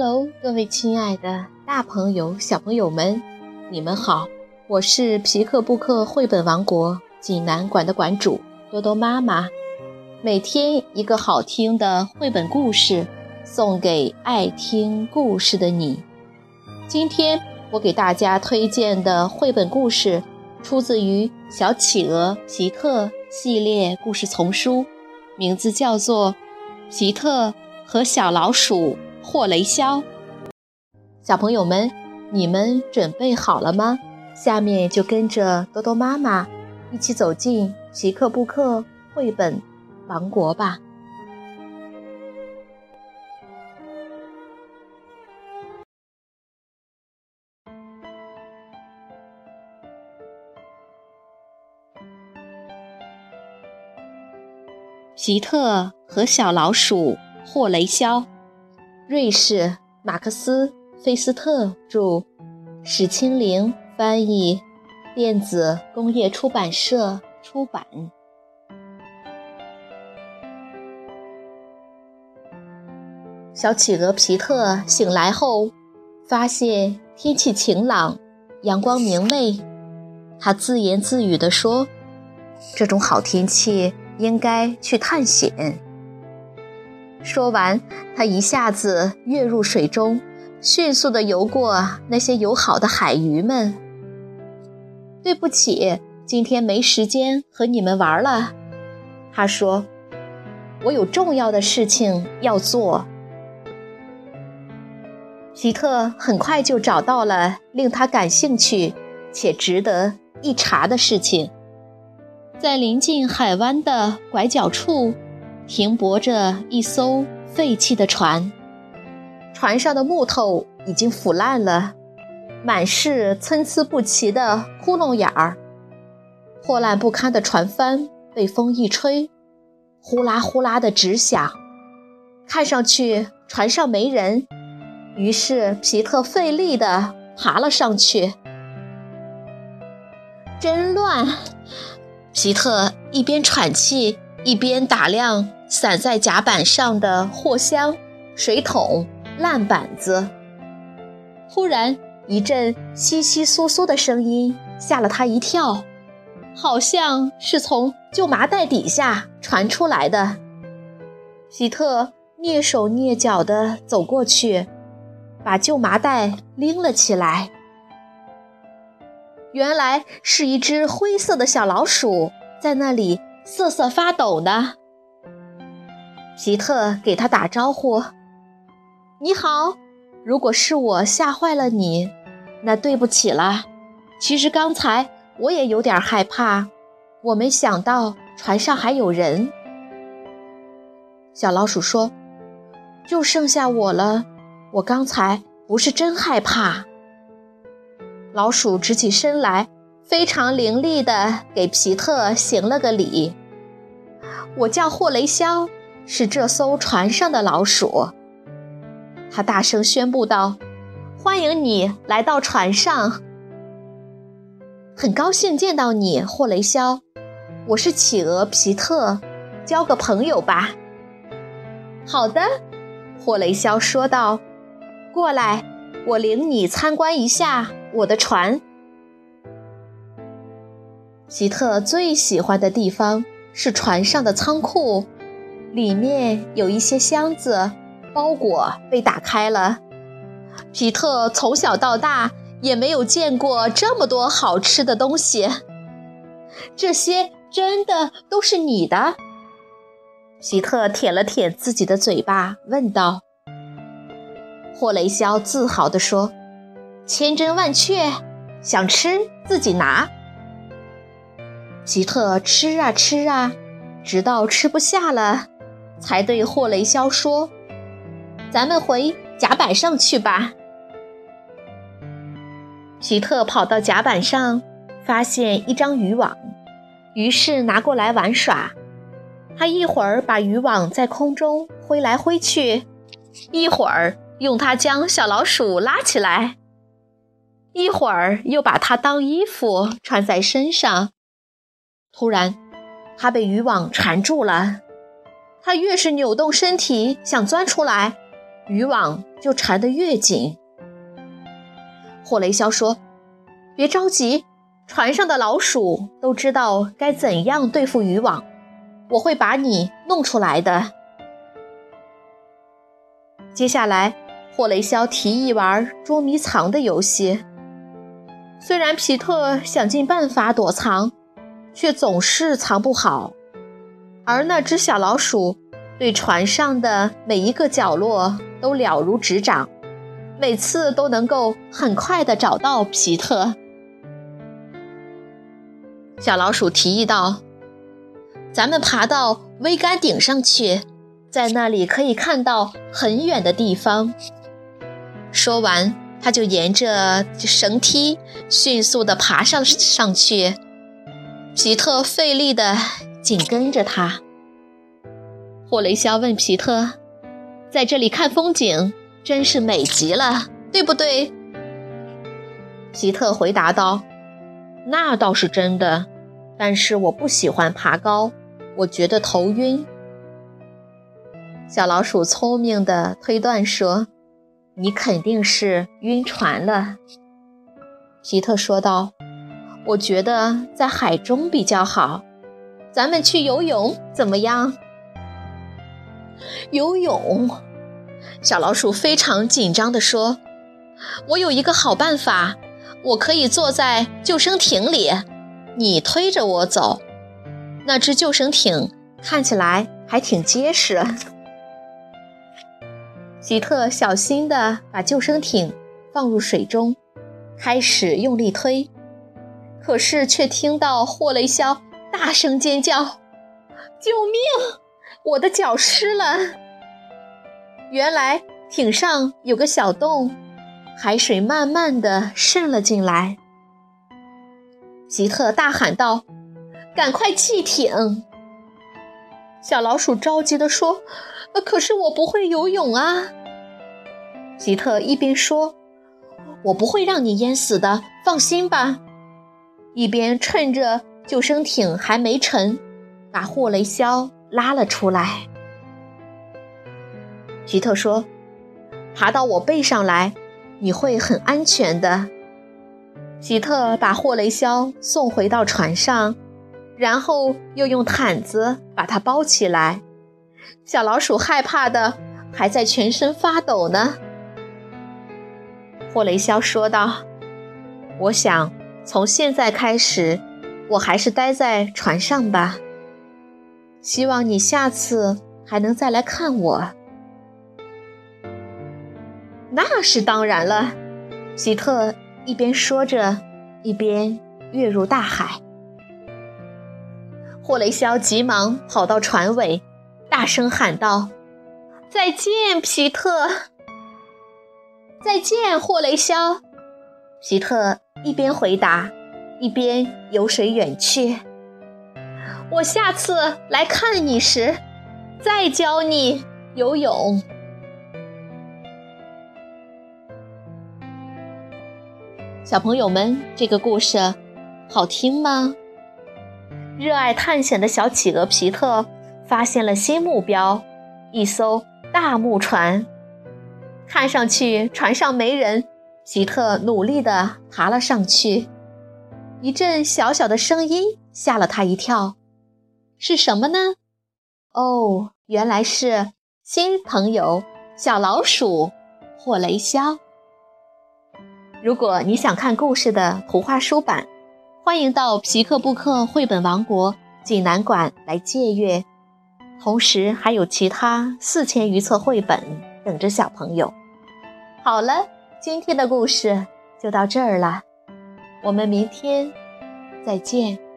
Hello，各位亲爱的大朋友、小朋友们，你们好！我是皮克布克绘本王国济南馆的馆主多多妈妈。每天一个好听的绘本故事，送给爱听故事的你。今天我给大家推荐的绘本故事，出自于《小企鹅皮特》系列故事丛书，名字叫做《皮特和小老鼠》。霍雷肖，小朋友们，你们准备好了吗？下面就跟着多多妈妈一起走进皮克布克绘本王国吧。皮特和小老鼠霍雷肖。瑞士马克思·费斯特著，史清玲翻译，电子工业出版社出版。小企鹅皮特醒来后，发现天气晴朗，阳光明媚。他自言自语地说：“这种好天气，应该去探险。”说完，他一下子跃入水中，迅速地游过那些友好的海鱼们。对不起，今天没时间和你们玩了，他说：“我有重要的事情要做。”皮特很快就找到了令他感兴趣且值得一查的事情，在临近海湾的拐角处。停泊着一艘废弃的船，船上的木头已经腐烂了，满是参差不齐的窟窿眼儿。破烂不堪的船帆被风一吹，呼啦呼啦的直响。看上去船上没人，于是皮特费力地爬了上去。真乱！皮特一边喘气一边打量。散在甲板上的货箱、水桶、烂板子。忽然，一阵窸窸窣窣的声音吓了他一跳，好像是从旧麻袋底下传出来的。希特蹑手蹑脚地走过去，把旧麻袋拎了起来。原来是一只灰色的小老鼠在那里瑟瑟发抖呢。皮特给他打招呼：“你好，如果是我吓坏了你，那对不起了。其实刚才我也有点害怕，我没想到船上还有人。”小老鼠说：“就剩下我了，我刚才不是真害怕。”老鼠直起身来，非常伶俐地给皮特行了个礼：“我叫霍雷肖。”是这艘船上的老鼠，他大声宣布道：“欢迎你来到船上，很高兴见到你，霍雷肖。我是企鹅皮特，交个朋友吧。”“好的。”霍雷肖说道，“过来，我领你参观一下我的船。”皮特最喜欢的地方是船上的仓库。里面有一些箱子，包裹被打开了。皮特从小到大也没有见过这么多好吃的东西。这些真的都是你的？皮特舔了舔自己的嘴巴，问道。霍雷肖自豪地说：“千真万确，想吃自己拿。”皮特吃啊吃啊，直到吃不下了。才对霍雷肖说：“咱们回甲板上去吧。”皮特跑到甲板上，发现一张渔网，于是拿过来玩耍。他一会儿把渔网在空中挥来挥去，一会儿用它将小老鼠拉起来，一会儿又把它当衣服穿在身上。突然，他被渔网缠住了。他越是扭动身体想钻出来，渔网就缠得越紧。霍雷肖说：“别着急，船上的老鼠都知道该怎样对付渔网，我会把你弄出来的。”接下来，霍雷肖提议玩捉迷藏的游戏。虽然皮特想尽办法躲藏，却总是藏不好，而那只小老鼠对船上的每一个角落都了如指掌，每次都能够很快地找到皮特。小老鼠提议道：“咱们爬到桅杆顶上去，在那里可以看到很远的地方。”说完。他就沿着绳梯迅速地爬上上去，皮特费力地紧跟着他。霍雷肖问皮特：“在这里看风景真是美极了，对不对？”皮特回答道：“那倒是真的，但是我不喜欢爬高，我觉得头晕。”小老鼠聪明地推断说。你肯定是晕船了，皮特说道。我觉得在海中比较好，咱们去游泳怎么样？游泳，小老鼠非常紧张地说：“我有一个好办法，我可以坐在救生艇里，你推着我走。那只救生艇看起来还挺结实。”吉特小心地把救生艇放入水中，开始用力推，可是却听到霍雷肖大声尖叫：“救命！我的脚湿了！”原来艇上有个小洞，海水慢慢的渗了进来。吉特大喊道：“赶快弃艇！”小老鼠着急地说：“可是我不会游泳啊！”吉特一边说：“我不会让你淹死的，放心吧。”一边趁着救生艇还没沉，把霍雷肖拉了出来。吉特说：“爬到我背上来，你会很安全的。”吉特把霍雷肖送回到船上，然后又用毯子把它包起来。小老鼠害怕的还在全身发抖呢。霍雷肖说道：“我想从现在开始，我还是待在船上吧。希望你下次还能再来看我。”那是当然了，希特一边说着，一边跃入大海。霍雷肖急忙跑到船尾，大声喊道：“再见，皮特！”再见，霍雷肖。皮特一边回答，一边游水远去。我下次来看你时，再教你游泳。小朋友们，这个故事好听吗？热爱探险的小企鹅皮特发现了新目标——一艘大木船。看上去船上没人，皮特努力地爬了上去。一阵小小的声音吓了他一跳，是什么呢？哦，原来是新朋友小老鼠霍雷肖。如果你想看故事的图画书版，欢迎到皮克布克绘本王国济南馆来借阅，同时还有其他四千余册绘本等着小朋友。好了，今天的故事就到这儿了，我们明天再见。